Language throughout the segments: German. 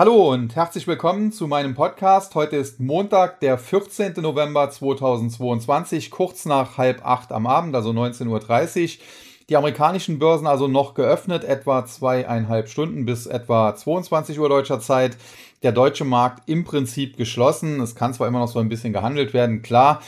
Hallo und herzlich willkommen zu meinem Podcast. Heute ist Montag, der 14. November 2022, kurz nach halb acht am Abend, also 19.30 Uhr. Die amerikanischen Börsen also noch geöffnet, etwa zweieinhalb Stunden bis etwa 22 Uhr deutscher Zeit. Der deutsche Markt im Prinzip geschlossen. Es kann zwar immer noch so ein bisschen gehandelt werden, klar,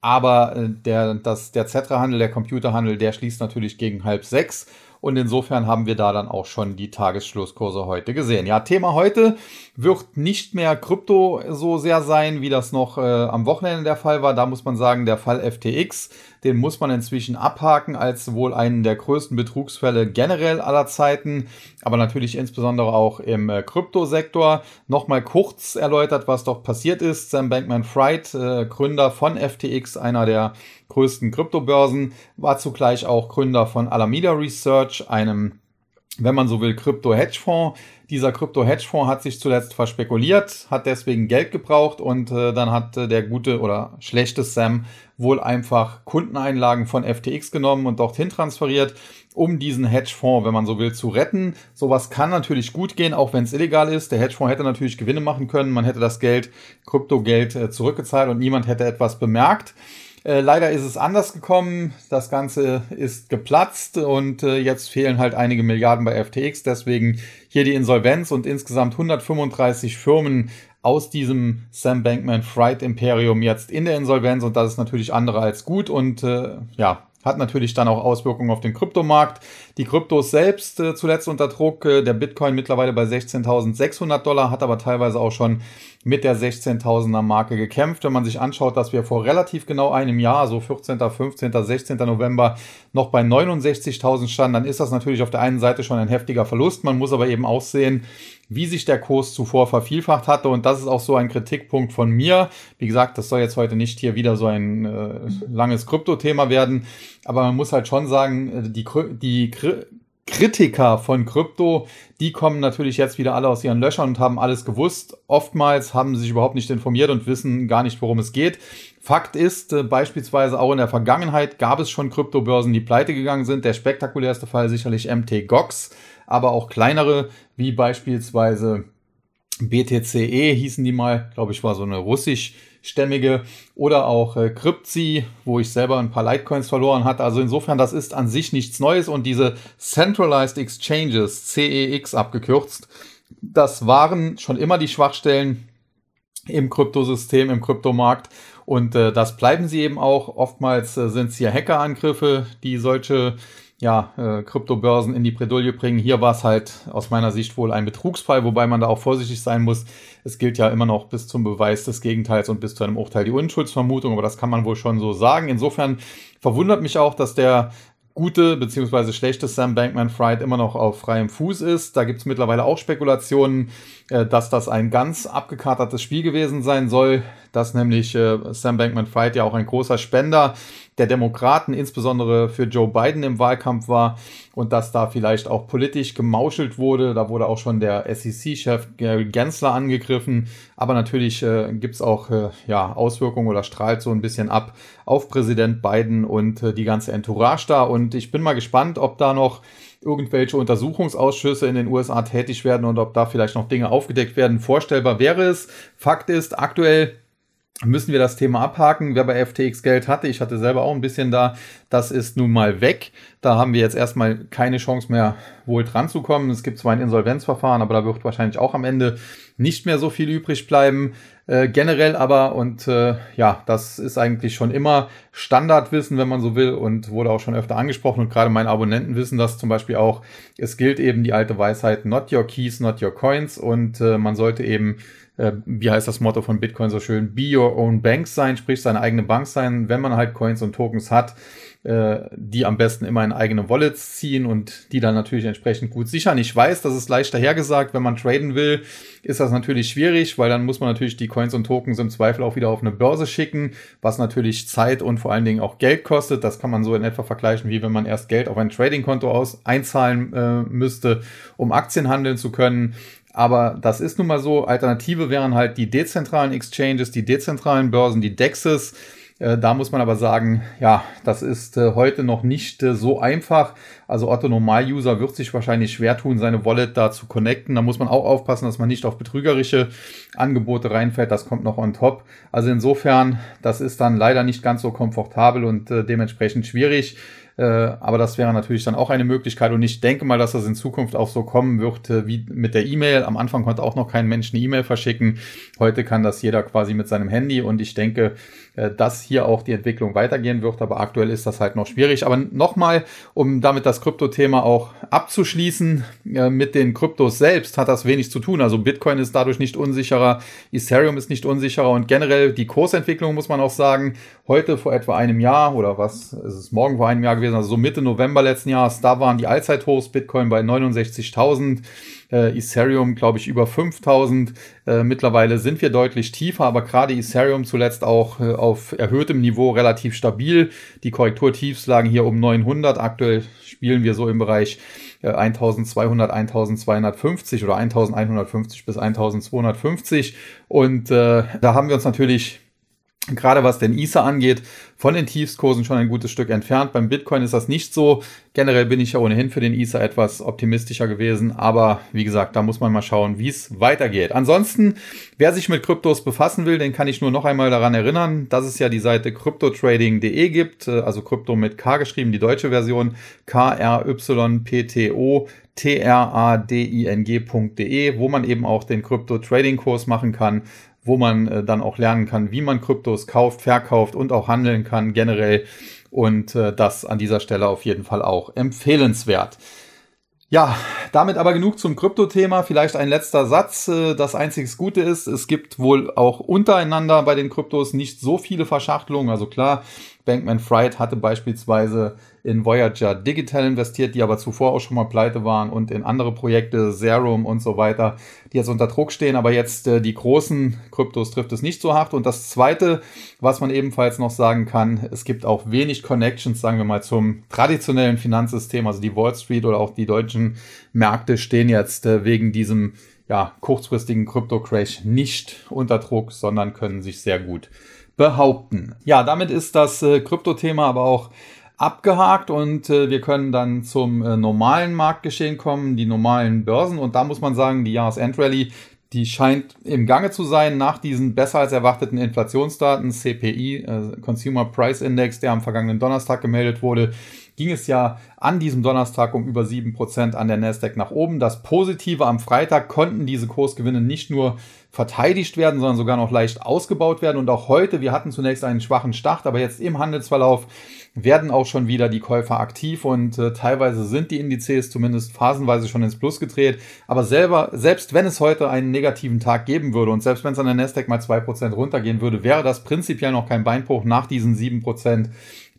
aber äh, der, der Zetra-Handel, der Computerhandel, der schließt natürlich gegen halb sechs. Und insofern haben wir da dann auch schon die Tagesschlusskurse heute gesehen. Ja, Thema heute wird nicht mehr Krypto so sehr sein, wie das noch äh, am Wochenende der Fall war. Da muss man sagen, der Fall FTX, den muss man inzwischen abhaken als wohl einen der größten Betrugsfälle generell aller Zeiten, aber natürlich insbesondere auch im äh, Kryptosektor. Nochmal kurz erläutert, was doch passiert ist. Sam Bankman-Fried, äh, Gründer von FTX, einer der größten Kryptobörsen, war zugleich auch Gründer von Alameda Research, einem wenn man so will, Krypto-Hedgefonds. Dieser Krypto-Hedgefonds hat sich zuletzt verspekuliert, hat deswegen Geld gebraucht und äh, dann hat äh, der gute oder schlechte Sam wohl einfach Kundeneinlagen von FTX genommen und dorthin transferiert, um diesen Hedgefonds, wenn man so will, zu retten. Sowas kann natürlich gut gehen, auch wenn es illegal ist. Der Hedgefonds hätte natürlich Gewinne machen können, man hätte das Geld, Kryptogeld äh, zurückgezahlt und niemand hätte etwas bemerkt. Äh, leider ist es anders gekommen. Das Ganze ist geplatzt und äh, jetzt fehlen halt einige Milliarden bei FTX. Deswegen hier die Insolvenz und insgesamt 135 Firmen aus diesem Sam Bankman Fried Imperium jetzt in der Insolvenz und das ist natürlich andere als gut und äh, ja, hat natürlich dann auch Auswirkungen auf den Kryptomarkt. Die Kryptos selbst äh, zuletzt unter Druck, äh, der Bitcoin mittlerweile bei 16.600 Dollar, hat aber teilweise auch schon mit der 16.000er Marke gekämpft. Wenn man sich anschaut, dass wir vor relativ genau einem Jahr, so 14., 15., 16. November, noch bei 69.000 standen, dann ist das natürlich auf der einen Seite schon ein heftiger Verlust. Man muss aber eben auch sehen, wie sich der Kurs zuvor vervielfacht hatte. Und das ist auch so ein Kritikpunkt von mir. Wie gesagt, das soll jetzt heute nicht hier wieder so ein äh, langes Krypto-Thema werden. Aber man muss halt schon sagen, äh, die, die Kritiker von Krypto, die kommen natürlich jetzt wieder alle aus ihren Löchern und haben alles gewusst. Oftmals haben sie sich überhaupt nicht informiert und wissen gar nicht, worum es geht. Fakt ist, äh, beispielsweise auch in der Vergangenheit gab es schon Kryptobörsen, die pleite gegangen sind. Der spektakulärste Fall sicherlich MT Gox, aber auch kleinere, wie beispielsweise BTCE hießen die mal, glaube ich, war so eine russisch stämmige oder auch äh, Cryptsy, wo ich selber ein paar Litecoins verloren hatte. Also insofern, das ist an sich nichts Neues. Und diese Centralized Exchanges, CEX abgekürzt, das waren schon immer die Schwachstellen im Kryptosystem, im Kryptomarkt und äh, das bleiben sie eben auch. Oftmals äh, sind es hier Hackerangriffe, die solche ja, äh, Kryptobörsen in die Bredouille bringen. Hier war es halt aus meiner Sicht wohl ein Betrugsfall, wobei man da auch vorsichtig sein muss. Es gilt ja immer noch bis zum Beweis des Gegenteils und bis zu einem Urteil die Unschuldsvermutung, aber das kann man wohl schon so sagen. Insofern verwundert mich auch, dass der gute bzw. schlechte Sam Bankman Fried immer noch auf freiem Fuß ist. Da gibt es mittlerweile auch Spekulationen, äh, dass das ein ganz abgekatertes Spiel gewesen sein soll, dass nämlich äh, Sam Bankman Fried ja auch ein großer Spender der Demokraten, insbesondere für Joe Biden im Wahlkampf war und dass da vielleicht auch politisch gemauschelt wurde. Da wurde auch schon der SEC-Chef Gary Gensler angegriffen. Aber natürlich äh, gibt es auch äh, ja, Auswirkungen oder strahlt so ein bisschen ab auf Präsident Biden und äh, die ganze Entourage da. Und ich bin mal gespannt, ob da noch irgendwelche Untersuchungsausschüsse in den USA tätig werden und ob da vielleicht noch Dinge aufgedeckt werden. Vorstellbar wäre es. Fakt ist, aktuell müssen wir das Thema abhaken. Wer bei FTX Geld hatte, ich hatte selber auch ein bisschen da, das ist nun mal weg. Da haben wir jetzt erstmal keine Chance mehr, wohl dran zu kommen. Es gibt zwar ein Insolvenzverfahren, aber da wird wahrscheinlich auch am Ende nicht mehr so viel übrig bleiben. Äh, generell aber, und äh, ja, das ist eigentlich schon immer Standardwissen, wenn man so will, und wurde auch schon öfter angesprochen. Und gerade meine Abonnenten wissen das zum Beispiel auch. Es gilt eben die alte Weisheit, not your keys, not your coins. Und äh, man sollte eben äh, wie heißt das Motto von Bitcoin so schön, be your own bank sein, sprich seine eigene Bank sein, wenn man halt Coins und Tokens hat, äh, die am besten immer in eigene Wallets ziehen und die dann natürlich entsprechend gut sichern. Ich weiß, das ist leicht dahergesagt, wenn man traden will, ist das natürlich schwierig, weil dann muss man natürlich die Coins und Tokens im Zweifel auch wieder auf eine Börse schicken, was natürlich Zeit und vor allen Dingen auch Geld kostet. Das kann man so in etwa vergleichen, wie wenn man erst Geld auf ein Trading-Konto aus einzahlen äh, müsste, um Aktien handeln zu können. Aber das ist nun mal so. Alternative wären halt die dezentralen Exchanges, die dezentralen Börsen, die DEXs. Äh, da muss man aber sagen, ja, das ist äh, heute noch nicht äh, so einfach. Also Otto Normal-User wird sich wahrscheinlich schwer tun, seine Wallet da zu connecten. Da muss man auch aufpassen, dass man nicht auf betrügerische Angebote reinfällt. Das kommt noch on top. Also insofern, das ist dann leider nicht ganz so komfortabel und dementsprechend schwierig. Äh, aber das wäre natürlich dann auch eine Möglichkeit und ich denke mal, dass das in Zukunft auch so kommen wird äh, wie mit der E-Mail. Am Anfang konnte auch noch kein Mensch eine E-Mail verschicken. Heute kann das jeder quasi mit seinem Handy und ich denke, äh, dass hier auch die Entwicklung weitergehen wird, aber aktuell ist das halt noch schwierig. Aber nochmal, um damit das Krypto-Thema auch abzuschließen, mit den Kryptos selbst hat das wenig zu tun. Also Bitcoin ist dadurch nicht unsicherer, Ethereum ist nicht unsicherer und generell die Kursentwicklung muss man auch sagen, heute vor etwa einem Jahr oder was ist es morgen vor einem Jahr gewesen, also so Mitte November letzten Jahres, da waren die Allzeithochs Bitcoin bei 69.000 äh, Ethereum, glaube ich, über 5000. Äh, mittlerweile sind wir deutlich tiefer, aber gerade Ethereum zuletzt auch äh, auf erhöhtem Niveau relativ stabil. Die Korrekturtiefs lagen hier um 900. Aktuell spielen wir so im Bereich 1200, äh, 1250 oder 1150 bis 1250. Und äh, da haben wir uns natürlich gerade was den Ether angeht, von den Tiefskursen schon ein gutes Stück entfernt. Beim Bitcoin ist das nicht so. Generell bin ich ja ohnehin für den Ether etwas optimistischer gewesen, aber wie gesagt, da muss man mal schauen, wie es weitergeht. Ansonsten, wer sich mit Kryptos befassen will, den kann ich nur noch einmal daran erinnern, dass es ja die Seite cryptotrading.de gibt, also Krypto mit K geschrieben, die deutsche Version, K-R-Y-P-T-O trading.de, wo man eben auch den Krypto-Trading-Kurs machen kann, wo man äh, dann auch lernen kann, wie man Kryptos kauft, verkauft und auch handeln kann generell. Und äh, das an dieser Stelle auf jeden Fall auch empfehlenswert. Ja, damit aber genug zum Krypto-Thema. Vielleicht ein letzter Satz. Äh, das einzige Gute ist, es gibt wohl auch untereinander bei den Kryptos nicht so viele Verschachtelungen. Also klar, Bankman Fried hatte beispielsweise in Voyager Digital investiert, die aber zuvor auch schon mal pleite waren und in andere Projekte, Serum und so weiter, die jetzt unter Druck stehen. Aber jetzt äh, die großen Kryptos trifft es nicht so hart. Und das Zweite, was man ebenfalls noch sagen kann, es gibt auch wenig Connections, sagen wir mal, zum traditionellen Finanzsystem. Also die Wall Street oder auch die deutschen Märkte stehen jetzt äh, wegen diesem ja, kurzfristigen Krypto-Crash nicht unter Druck, sondern können sich sehr gut behaupten. Ja, damit ist das äh, Krypto-Thema aber auch abgehakt und äh, wir können dann zum äh, normalen Marktgeschehen kommen, die normalen Börsen. Und da muss man sagen, die Jahresendrallye, die scheint im Gange zu sein nach diesen besser als erwarteten Inflationsdaten, CPI, äh, Consumer Price Index, der am vergangenen Donnerstag gemeldet wurde ging es ja an diesem Donnerstag um über 7% an der Nasdaq nach oben. Das Positive am Freitag konnten diese Kursgewinne nicht nur verteidigt werden, sondern sogar noch leicht ausgebaut werden. Und auch heute, wir hatten zunächst einen schwachen Start, aber jetzt im Handelsverlauf werden auch schon wieder die Käufer aktiv und äh, teilweise sind die Indizes zumindest phasenweise schon ins Plus gedreht. Aber selber, selbst wenn es heute einen negativen Tag geben würde und selbst wenn es an der Nasdaq mal 2% runtergehen würde, wäre das prinzipiell noch kein Beinbruch nach diesen 7%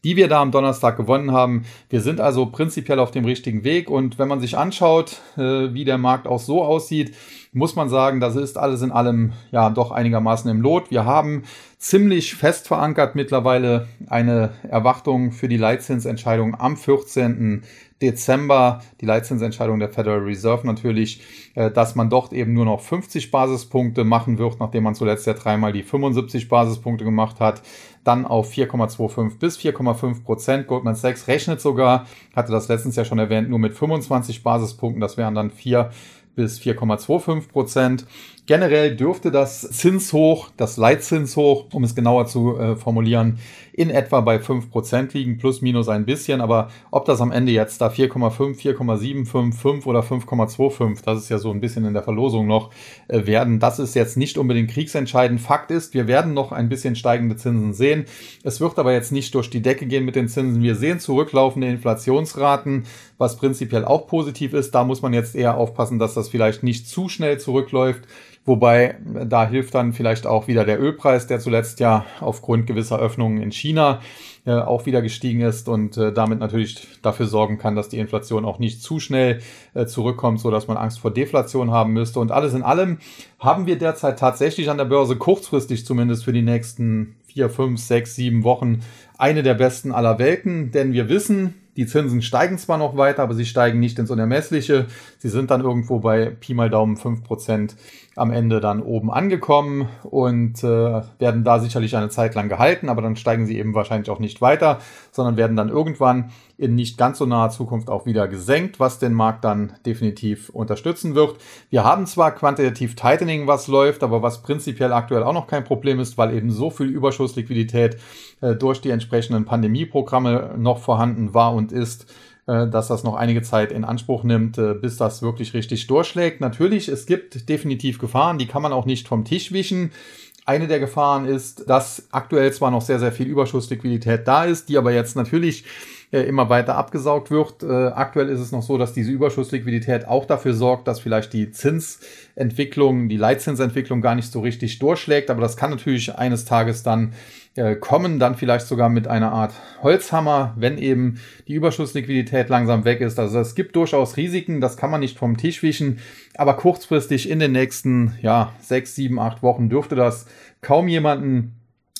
die wir da am Donnerstag gewonnen haben. Wir sind also prinzipiell auf dem richtigen Weg und wenn man sich anschaut, äh, wie der Markt auch so aussieht, muss man sagen, das ist alles in allem ja doch einigermaßen im Lot. Wir haben ziemlich fest verankert mittlerweile eine Erwartung für die Leitzinsentscheidung am 14. Dezember, die Leitzinsentscheidung der Federal Reserve natürlich, äh, dass man dort eben nur noch 50 Basispunkte machen wird, nachdem man zuletzt ja dreimal die 75 Basispunkte gemacht hat dann auf 4,25 bis 4,5 Prozent. Goldman Sachs rechnet sogar, hatte das letztens ja schon erwähnt, nur mit 25 Basispunkten. Das wären dann 4 bis 4,25 Prozent. Generell dürfte das Zinshoch, das Leitzinshoch, um es genauer zu äh, formulieren, in etwa bei 5% liegen, plus minus ein bisschen. Aber ob das am Ende jetzt da 4,5, 4,75, 5 oder 5,25, das ist ja so ein bisschen in der Verlosung noch, äh, werden, das ist jetzt nicht unbedingt kriegsentscheidend. Fakt ist, wir werden noch ein bisschen steigende Zinsen sehen. Es wird aber jetzt nicht durch die Decke gehen mit den Zinsen. Wir sehen zurücklaufende Inflationsraten, was prinzipiell auch positiv ist. Da muss man jetzt eher aufpassen, dass das vielleicht nicht zu schnell zurückläuft. Wobei da hilft dann vielleicht auch wieder der Ölpreis, der zuletzt ja aufgrund gewisser Öffnungen in China äh, auch wieder gestiegen ist und äh, damit natürlich dafür sorgen kann, dass die Inflation auch nicht zu schnell äh, zurückkommt, so dass man Angst vor Deflation haben müsste. Und alles in allem haben wir derzeit tatsächlich an der Börse kurzfristig zumindest für die nächsten vier, fünf, sechs, sieben Wochen eine der besten aller Welten, denn wir wissen, die Zinsen steigen zwar noch weiter, aber sie steigen nicht ins Unermessliche. Sie sind dann irgendwo bei Pi mal Daumen 5% am Ende dann oben angekommen und äh, werden da sicherlich eine Zeit lang gehalten, aber dann steigen sie eben wahrscheinlich auch nicht weiter, sondern werden dann irgendwann in nicht ganz so naher Zukunft auch wieder gesenkt, was den Markt dann definitiv unterstützen wird. Wir haben zwar quantitativ Tightening, was läuft, aber was prinzipiell aktuell auch noch kein Problem ist, weil eben so viel Überschussliquidität äh, durch die entsprechenden Pandemieprogramme noch vorhanden war und ist, äh, dass das noch einige Zeit in Anspruch nimmt, äh, bis das wirklich richtig durchschlägt. Natürlich, es gibt definitiv Gefahren, die kann man auch nicht vom Tisch wischen. Eine der Gefahren ist, dass aktuell zwar noch sehr, sehr viel Überschussliquidität da ist, die aber jetzt natürlich äh, immer weiter abgesaugt wird. aktuell ist es noch so, dass diese Überschussliquidität auch dafür sorgt, dass vielleicht die Zinsentwicklung, die Leitzinsentwicklung gar nicht so richtig durchschlägt. Aber das kann natürlich eines Tages dann äh, kommen, dann vielleicht sogar mit einer Art Holzhammer, wenn eben die Überschussliquidität langsam weg ist. Also es gibt durchaus Risiken, das kann man nicht vom Tisch wischen, aber kurzfristig in den nächsten ja, sechs, sieben, acht Wochen dürfte das kaum jemanden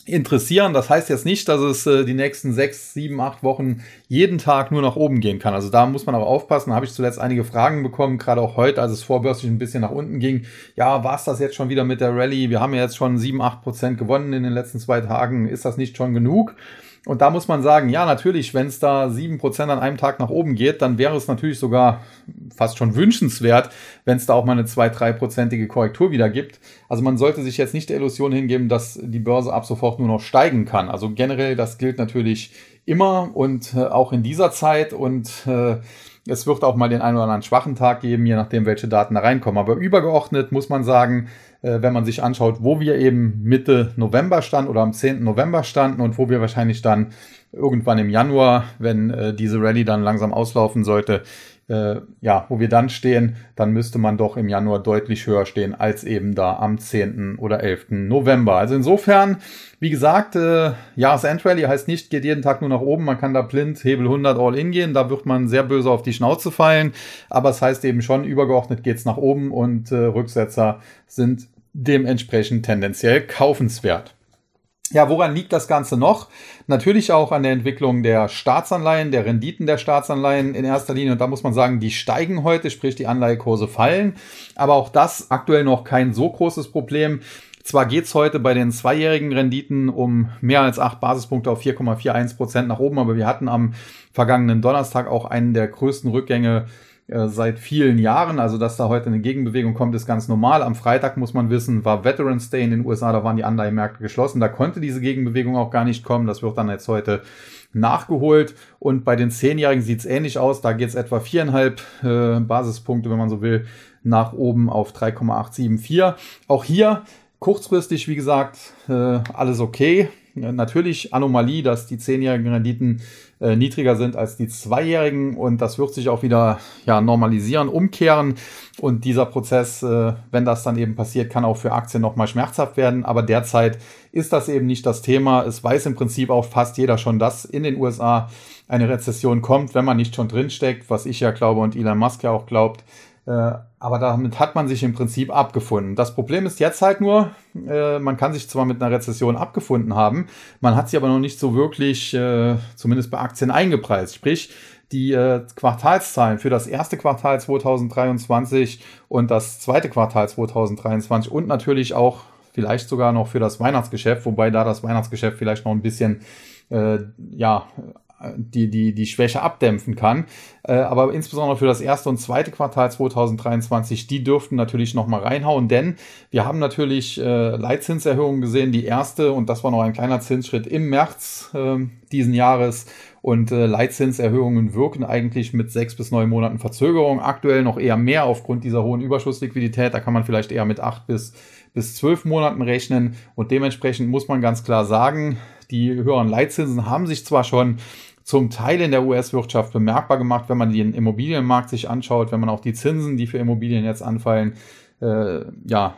interessieren. Das heißt jetzt nicht, dass es äh, die nächsten sechs, sieben, acht Wochen jeden Tag nur nach oben gehen kann. Also da muss man auch aufpassen. Da habe ich zuletzt einige Fragen bekommen, gerade auch heute, als es vorbörslich ein bisschen nach unten ging. Ja, war es das jetzt schon wieder mit der Rallye? Wir haben ja jetzt schon sieben, acht Prozent gewonnen in den letzten zwei Tagen. Ist das nicht schon genug? Und da muss man sagen, ja, natürlich, wenn es da sieben Prozent an einem Tag nach oben geht, dann wäre es natürlich sogar fast schon wünschenswert, wenn es da auch mal eine zwei dreiprozentige Korrektur wieder gibt. Also man sollte sich jetzt nicht der Illusion hingeben, dass die Börse ab sofort nur noch steigen kann. Also generell, das gilt natürlich immer und äh, auch in dieser Zeit und äh, es wird auch mal den einen oder anderen schwachen Tag geben, je nachdem, welche Daten da reinkommen. Aber übergeordnet muss man sagen, wenn man sich anschaut, wo wir eben Mitte November standen oder am 10. November standen und wo wir wahrscheinlich dann irgendwann im Januar, wenn äh, diese Rallye dann langsam auslaufen sollte, äh, ja, wo wir dann stehen, dann müsste man doch im Januar deutlich höher stehen als eben da am 10. oder 11. November. Also insofern, wie gesagt, äh, Jahresendrallye heißt nicht, geht jeden Tag nur nach oben, man kann da blind Hebel 100 All-In gehen, da wird man sehr böse auf die Schnauze fallen, aber es heißt eben schon, übergeordnet geht's nach oben und äh, Rücksetzer sind dementsprechend tendenziell kaufenswert. Ja, woran liegt das Ganze noch? Natürlich auch an der Entwicklung der Staatsanleihen, der Renditen der Staatsanleihen in erster Linie. Und da muss man sagen, die steigen heute, sprich die Anleihekurse fallen. Aber auch das aktuell noch kein so großes Problem. Zwar geht's heute bei den zweijährigen Renditen um mehr als acht Basispunkte auf 4,41 Prozent nach oben, aber wir hatten am vergangenen Donnerstag auch einen der größten Rückgänge äh, seit vielen Jahren. Also, dass da heute eine Gegenbewegung kommt, ist ganz normal. Am Freitag muss man wissen, war Veterans Day in den USA, da waren die Anleihemärkte geschlossen. Da konnte diese Gegenbewegung auch gar nicht kommen. Das wird dann jetzt heute nachgeholt. Und bei den Zehnjährigen sieht es ähnlich aus. Da geht es etwa viereinhalb äh, Basispunkte, wenn man so will, nach oben auf 3,874. Auch hier kurzfristig, wie gesagt, äh, alles okay. Natürlich Anomalie, dass die zehnjährigen Renditen äh, niedriger sind als die zweijährigen und das wird sich auch wieder ja, normalisieren, umkehren und dieser Prozess, äh, wenn das dann eben passiert, kann auch für Aktien nochmal schmerzhaft werden, aber derzeit ist das eben nicht das Thema. Es weiß im Prinzip auch fast jeder schon, dass in den USA eine Rezession kommt, wenn man nicht schon drinsteckt, was ich ja glaube und Elon Musk ja auch glaubt. Äh, aber damit hat man sich im Prinzip abgefunden. Das Problem ist jetzt halt nur, äh, man kann sich zwar mit einer Rezession abgefunden haben, man hat sie aber noch nicht so wirklich, äh, zumindest bei Aktien, eingepreist. Sprich, die äh, Quartalszahlen für das erste Quartal 2023 und das zweite Quartal 2023 und natürlich auch vielleicht sogar noch für das Weihnachtsgeschäft, wobei da das Weihnachtsgeschäft vielleicht noch ein bisschen äh, ja, die, die, die Schwäche abdämpfen kann. Äh, aber insbesondere für das erste und zweite Quartal 2023, die dürften natürlich nochmal reinhauen, denn wir haben natürlich äh, Leitzinserhöhungen gesehen. Die erste, und das war noch ein kleiner Zinsschritt im März äh, diesen Jahres. Und äh, Leitzinserhöhungen wirken eigentlich mit sechs bis neun Monaten Verzögerung. Aktuell noch eher mehr aufgrund dieser hohen Überschussliquidität. Da kann man vielleicht eher mit acht bis, bis zwölf Monaten rechnen. Und dementsprechend muss man ganz klar sagen, die höheren Leitzinsen haben sich zwar schon zum Teil in der US-Wirtschaft bemerkbar gemacht, wenn man den Immobilienmarkt sich anschaut, wenn man auch die Zinsen, die für Immobilien jetzt anfallen, äh, ja,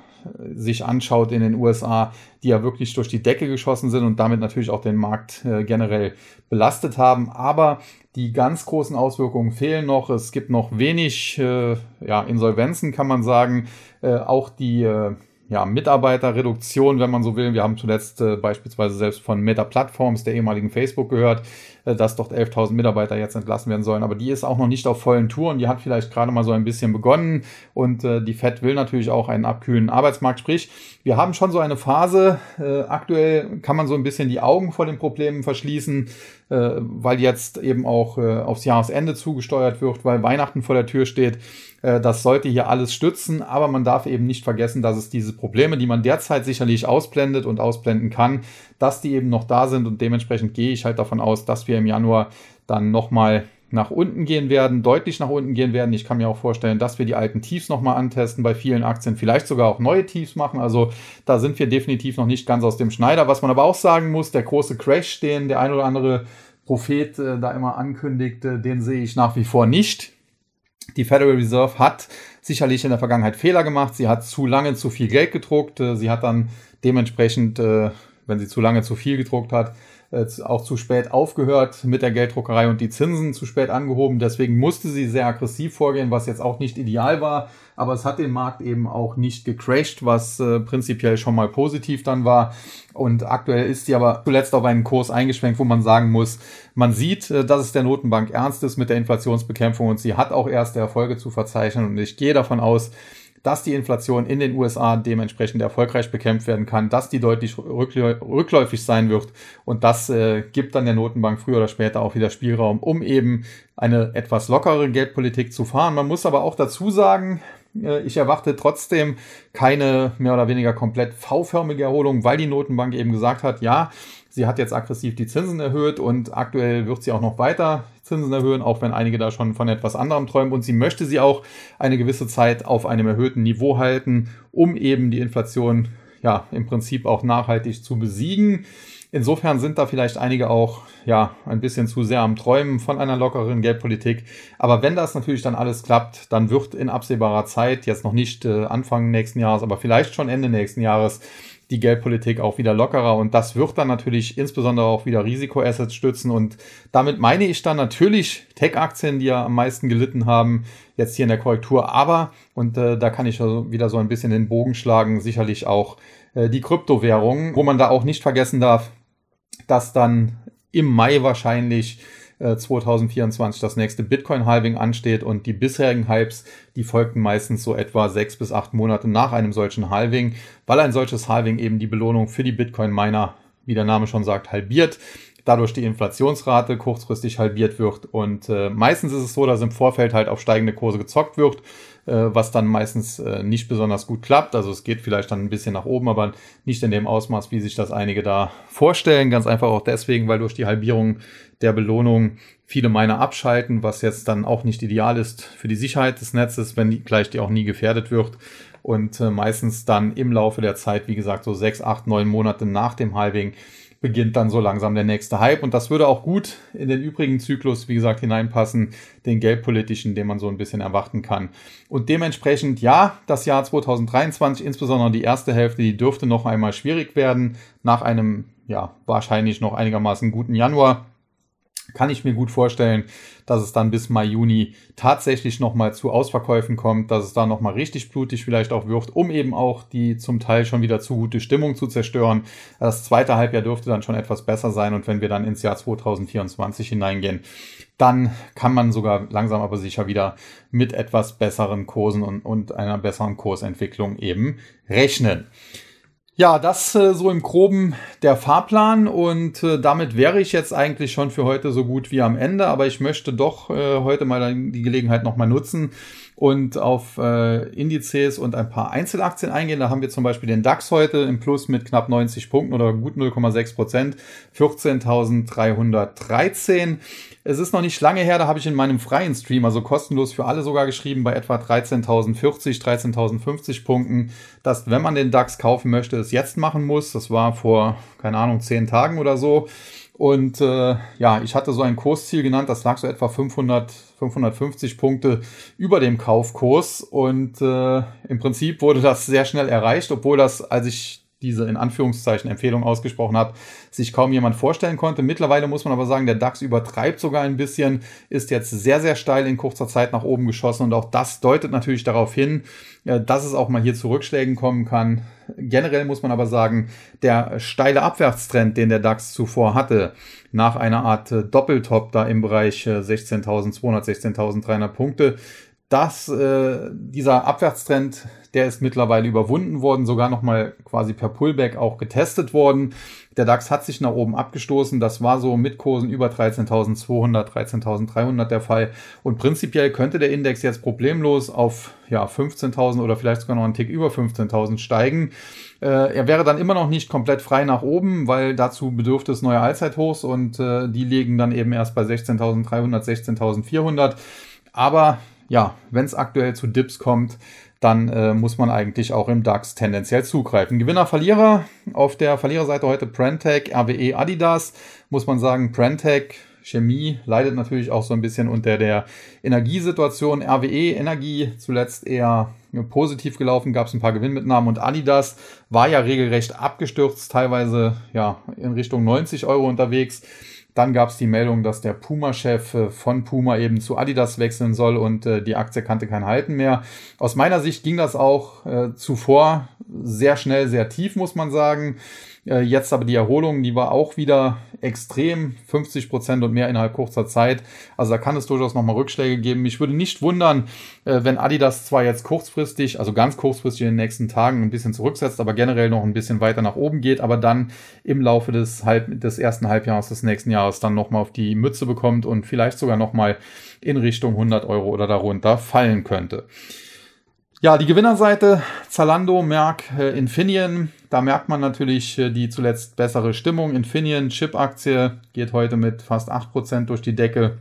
sich anschaut in den USA, die ja wirklich durch die Decke geschossen sind und damit natürlich auch den Markt äh, generell belastet haben. Aber die ganz großen Auswirkungen fehlen noch. Es gibt noch wenig äh, ja, Insolvenzen, kann man sagen. Äh, auch die äh, ja, Mitarbeiterreduktion, wenn man so will. Wir haben zuletzt äh, beispielsweise selbst von Meta Platforms, der ehemaligen Facebook, gehört, äh, dass dort 11.000 Mitarbeiter jetzt entlassen werden sollen. Aber die ist auch noch nicht auf vollen Touren. Die hat vielleicht gerade mal so ein bisschen begonnen und äh, die FED will natürlich auch einen abkühlen Arbeitsmarkt. Sprich, wir haben schon so eine Phase. Äh, aktuell kann man so ein bisschen die Augen vor den Problemen verschließen, äh, weil jetzt eben auch äh, aufs Jahresende zugesteuert wird, weil Weihnachten vor der Tür steht. Äh, das sollte hier alles stützen, aber man darf eben nicht vergessen, dass es diese Probleme, die man derzeit sicherlich ausblendet und ausblenden kann, dass die eben noch da sind und dementsprechend gehe ich halt davon aus, dass wir im Januar dann nochmal nach unten gehen werden, deutlich nach unten gehen werden. Ich kann mir auch vorstellen, dass wir die alten Tiefs nochmal antesten bei vielen Aktien, vielleicht sogar auch neue Tiefs machen. Also da sind wir definitiv noch nicht ganz aus dem Schneider. Was man aber auch sagen muss, der große Crash, den der ein oder andere Prophet äh, da immer ankündigte, den sehe ich nach wie vor nicht. Die Federal Reserve hat sicherlich in der Vergangenheit Fehler gemacht. Sie hat zu lange zu viel Geld gedruckt. Äh, sie hat dann dementsprechend, äh, wenn sie zu lange zu viel gedruckt hat, auch zu spät aufgehört mit der Gelddruckerei und die Zinsen zu spät angehoben. Deswegen musste sie sehr aggressiv vorgehen, was jetzt auch nicht ideal war. Aber es hat den Markt eben auch nicht gecrashed, was äh, prinzipiell schon mal positiv dann war. Und aktuell ist sie aber zuletzt auf einen Kurs eingeschwenkt, wo man sagen muss, man sieht, äh, dass es der Notenbank ernst ist mit der Inflationsbekämpfung und sie hat auch erste Erfolge zu verzeichnen. Und ich gehe davon aus, dass die Inflation in den USA dementsprechend erfolgreich bekämpft werden kann, dass die deutlich rückläufig sein wird und das äh, gibt dann der Notenbank früher oder später auch wieder Spielraum, um eben eine etwas lockere Geldpolitik zu fahren. Man muss aber auch dazu sagen, äh, ich erwarte trotzdem keine mehr oder weniger komplett V-förmige Erholung, weil die Notenbank eben gesagt hat, ja, sie hat jetzt aggressiv die Zinsen erhöht und aktuell wird sie auch noch weiter Zinsen erhöhen, auch wenn einige da schon von etwas anderem träumen. Und sie möchte sie auch eine gewisse Zeit auf einem erhöhten Niveau halten, um eben die Inflation ja im Prinzip auch nachhaltig zu besiegen. Insofern sind da vielleicht einige auch ja ein bisschen zu sehr am Träumen von einer lockeren Geldpolitik. Aber wenn das natürlich dann alles klappt, dann wird in absehbarer Zeit, jetzt noch nicht äh, Anfang nächsten Jahres, aber vielleicht schon Ende nächsten Jahres, die Geldpolitik auch wieder lockerer. Und das wird dann natürlich insbesondere auch wieder Risikoassets stützen. Und damit meine ich dann natürlich Tech-Aktien, die ja am meisten gelitten haben, jetzt hier in der Korrektur, aber und äh, da kann ich also wieder so ein bisschen den Bogen schlagen, sicherlich auch äh, die Kryptowährungen, wo man da auch nicht vergessen darf, dass dann im Mai wahrscheinlich 2024 äh, das nächste Bitcoin-Halving ansteht und die bisherigen Hypes, die folgten meistens so etwa sechs bis acht Monate nach einem solchen Halving, weil ein solches Halving eben die Belohnung für die Bitcoin-Miner, wie der Name schon sagt, halbiert dadurch die Inflationsrate kurzfristig halbiert wird. Und äh, meistens ist es so, dass im Vorfeld halt auf steigende Kurse gezockt wird, was dann meistens äh, nicht besonders gut klappt. Also es geht vielleicht dann ein bisschen nach oben, aber nicht in dem Ausmaß, wie sich das einige da vorstellen. Ganz einfach auch deswegen, weil durch die Halbierung der Belohnung viele Miner abschalten, was jetzt dann auch nicht ideal ist für die Sicherheit des Netzes, wenn die, gleich die auch nie gefährdet wird. Und äh, meistens dann im Laufe der Zeit, wie gesagt, so sechs, acht, neun Monate nach dem Halving beginnt dann so langsam der nächste Hype. Und das würde auch gut in den übrigen Zyklus, wie gesagt, hineinpassen, den geldpolitischen, den man so ein bisschen erwarten kann. Und dementsprechend, ja, das Jahr 2023, insbesondere die erste Hälfte, die dürfte noch einmal schwierig werden, nach einem, ja, wahrscheinlich noch einigermaßen guten Januar kann ich mir gut vorstellen, dass es dann bis Mai, Juni tatsächlich nochmal zu Ausverkäufen kommt, dass es da nochmal richtig blutig vielleicht auch wird, um eben auch die zum Teil schon wieder zu gute Stimmung zu zerstören. Das zweite Halbjahr dürfte dann schon etwas besser sein und wenn wir dann ins Jahr 2024 hineingehen, dann kann man sogar langsam aber sicher wieder mit etwas besseren Kursen und, und einer besseren Kursentwicklung eben rechnen. Ja, das äh, so im groben der Fahrplan und äh, damit wäre ich jetzt eigentlich schon für heute so gut wie am Ende, aber ich möchte doch äh, heute mal die Gelegenheit nochmal nutzen und auf äh, Indizes und ein paar Einzelaktien eingehen. Da haben wir zum Beispiel den DAX heute im Plus mit knapp 90 Punkten oder gut 0,6 Prozent, 14.313. Es ist noch nicht lange her, da habe ich in meinem freien Stream, also kostenlos für alle sogar geschrieben, bei etwa 13.040, 13.050 Punkten, dass wenn man den DAX kaufen möchte, es jetzt machen muss. Das war vor, keine Ahnung, 10 Tagen oder so. Und äh, ja, ich hatte so ein Kursziel genannt, das lag so etwa 500, 550 Punkte über dem Kaufkurs. Und äh, im Prinzip wurde das sehr schnell erreicht, obwohl das, als ich diese in Anführungszeichen Empfehlung ausgesprochen habe, sich kaum jemand vorstellen konnte. Mittlerweile muss man aber sagen, der DAX übertreibt sogar ein bisschen, ist jetzt sehr, sehr steil in kurzer Zeit nach oben geschossen und auch das deutet natürlich darauf hin, dass es auch mal hier zu Rückschlägen kommen kann. Generell muss man aber sagen, der steile Abwärtstrend, den der DAX zuvor hatte, nach einer Art Doppeltop da im Bereich 16.200, 16.300 Punkte, dass äh, dieser Abwärtstrend, der ist mittlerweile überwunden worden, sogar nochmal quasi per Pullback auch getestet worden. Der DAX hat sich nach oben abgestoßen. Das war so mit Kursen über 13.200, 13.300 der Fall. Und prinzipiell könnte der Index jetzt problemlos auf ja, 15.000 oder vielleicht sogar noch einen Tick über 15.000 steigen. Äh, er wäre dann immer noch nicht komplett frei nach oben, weil dazu bedürfte es neue Allzeithochs und äh, die liegen dann eben erst bei 16.300, 16.400. Aber ja, wenn es aktuell zu Dips kommt, dann äh, muss man eigentlich auch im DAX tendenziell zugreifen. Gewinner, Verlierer. Auf der Verliererseite heute Prentec, RWE, Adidas. Muss man sagen, Prentec, Chemie leidet natürlich auch so ein bisschen unter der Energiesituation. RWE, Energie, zuletzt eher positiv gelaufen, gab es ein paar Gewinnmitnahmen und Adidas war ja regelrecht abgestürzt, teilweise ja in Richtung 90 Euro unterwegs. Dann gab es die Meldung, dass der Puma-Chef äh, von Puma eben zu Adidas wechseln soll und äh, die Aktie kannte kein Halten mehr. Aus meiner Sicht ging das auch äh, zuvor sehr schnell, sehr tief, muss man sagen. Äh, jetzt aber die Erholung, die war auch wieder extrem, 50 Prozent und mehr innerhalb kurzer Zeit. Also da kann es durchaus nochmal Rückschläge geben. Ich würde nicht wundern, äh, wenn Adidas zwar jetzt kurzfristig, also ganz kurzfristig in den nächsten Tagen ein bisschen zurücksetzt, aber generell noch ein bisschen weiter nach oben geht, aber dann im Laufe des, halb, des ersten Halbjahres des nächsten Jahres dann nochmal auf die Mütze bekommt und vielleicht sogar nochmal in Richtung 100 Euro oder darunter fallen könnte. Ja, die Gewinnerseite Zalando, Merck, äh, Infineon. Da merkt man natürlich äh, die zuletzt bessere Stimmung. Infineon, Chip-Aktie, geht heute mit fast 8% durch die Decke.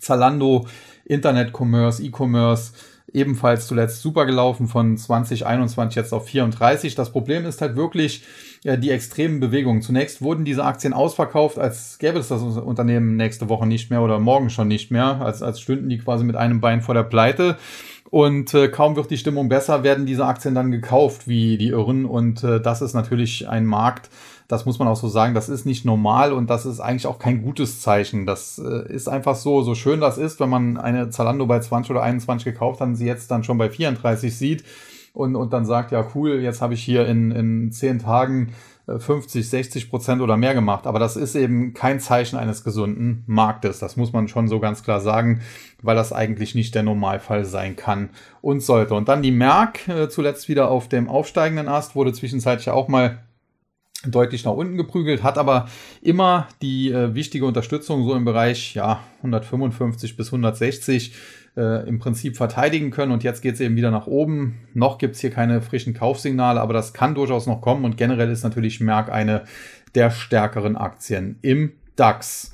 Zalando, Internet-Commerce, E-Commerce, ebenfalls zuletzt super gelaufen von 2021 jetzt auf 34. Das Problem ist halt wirklich äh, die extremen Bewegungen. Zunächst wurden diese Aktien ausverkauft, als gäbe es das Unternehmen nächste Woche nicht mehr oder morgen schon nicht mehr, als, als stünden die quasi mit einem Bein vor der Pleite. Und äh, kaum wird die Stimmung besser, werden diese Aktien dann gekauft wie die Irren. Und äh, das ist natürlich ein Markt, das muss man auch so sagen, das ist nicht normal und das ist eigentlich auch kein gutes Zeichen. Das äh, ist einfach so, so schön das ist, wenn man eine Zalando bei 20 oder 21 gekauft hat und sie jetzt dann schon bei 34 sieht und, und dann sagt, ja cool, jetzt habe ich hier in, in 10 Tagen 50, 60 Prozent oder mehr gemacht. Aber das ist eben kein Zeichen eines gesunden Marktes. Das muss man schon so ganz klar sagen, weil das eigentlich nicht der Normalfall sein kann und sollte. Und dann die Merck, äh, zuletzt wieder auf dem aufsteigenden Ast, wurde zwischenzeitlich auch mal deutlich nach unten geprügelt, hat aber immer die äh, wichtige Unterstützung so im Bereich ja 155 bis 160 äh, im Prinzip verteidigen können. Und jetzt geht es eben wieder nach oben. Noch gibt es hier keine frischen Kaufsignale, aber das kann durchaus noch kommen. Und generell ist natürlich Merck eine der stärkeren Aktien im DAX.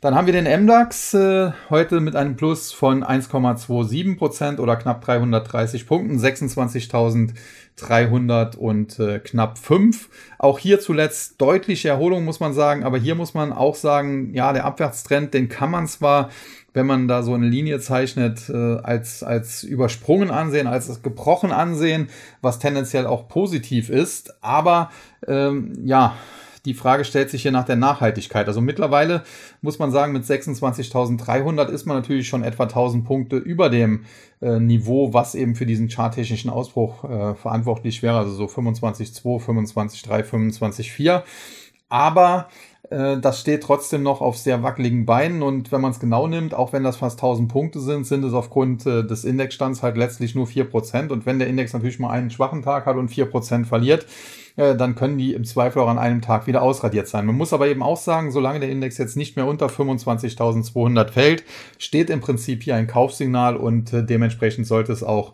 Dann haben wir den MDAX äh, heute mit einem Plus von 1,27 Prozent oder knapp 330 Punkten, 26.300 und äh, knapp 5. Auch hier zuletzt deutliche Erholung, muss man sagen, aber hier muss man auch sagen, ja, der Abwärtstrend, den kann man zwar wenn man da so eine Linie zeichnet, äh, als, als übersprungen ansehen, als gebrochen ansehen, was tendenziell auch positiv ist. Aber ähm, ja, die Frage stellt sich hier nach der Nachhaltigkeit. Also mittlerweile muss man sagen, mit 26.300 ist man natürlich schon etwa 1000 Punkte über dem äh, Niveau, was eben für diesen charttechnischen Ausbruch äh, verantwortlich wäre. Also so 25.2, 25.3, 25.4. Aber äh, das steht trotzdem noch auf sehr wackeligen Beinen und wenn man es genau nimmt, auch wenn das fast 1000 Punkte sind, sind es aufgrund äh, des Indexstands halt letztlich nur 4%. Und wenn der Index natürlich mal einen schwachen Tag hat und 4% verliert, äh, dann können die im Zweifel auch an einem Tag wieder ausradiert sein. Man muss aber eben auch sagen, solange der Index jetzt nicht mehr unter 25.200 fällt, steht im Prinzip hier ein Kaufsignal und äh, dementsprechend sollte es auch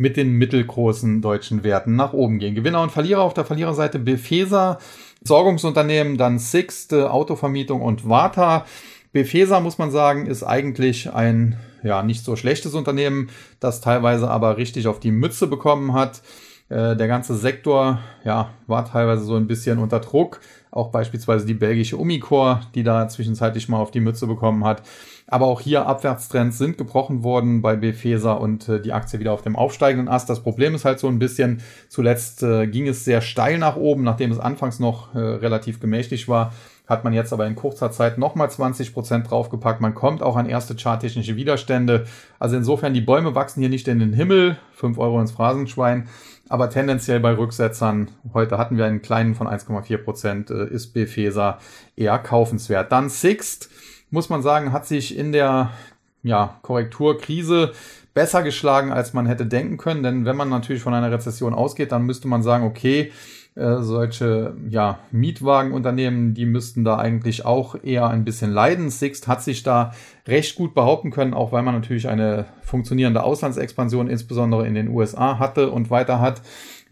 mit den mittelgroßen deutschen Werten nach oben gehen. Gewinner und Verlierer auf der Verliererseite Befesa Sorgungsunternehmen, dann Sixt, Autovermietung und Warta. Befesa, muss man sagen, ist eigentlich ein ja nicht so schlechtes Unternehmen, das teilweise aber richtig auf die Mütze bekommen hat. Äh, der ganze Sektor ja, war teilweise so ein bisschen unter Druck. Auch beispielsweise die belgische Umicore, die da zwischenzeitlich mal auf die Mütze bekommen hat. Aber auch hier Abwärtstrends sind gebrochen worden bei Befesa und äh, die Aktie wieder auf dem aufsteigenden Ast. Das Problem ist halt so ein bisschen, zuletzt äh, ging es sehr steil nach oben, nachdem es anfangs noch äh, relativ gemächlich war, hat man jetzt aber in kurzer Zeit nochmal 20% draufgepackt. Man kommt auch an erste charttechnische Widerstände. Also insofern, die Bäume wachsen hier nicht in den Himmel, 5 Euro ins Phrasenschwein, aber tendenziell bei Rücksetzern, heute hatten wir einen kleinen von 1,4%, äh, ist Befeser eher kaufenswert. Dann Sixt, muss man sagen, hat sich in der ja, Korrekturkrise besser geschlagen, als man hätte denken können. Denn wenn man natürlich von einer Rezession ausgeht, dann müsste man sagen, okay, äh, solche ja, Mietwagenunternehmen, die müssten da eigentlich auch eher ein bisschen leiden. Sixt hat sich da recht gut behaupten können, auch weil man natürlich eine funktionierende Auslandsexpansion insbesondere in den USA hatte und weiter hat.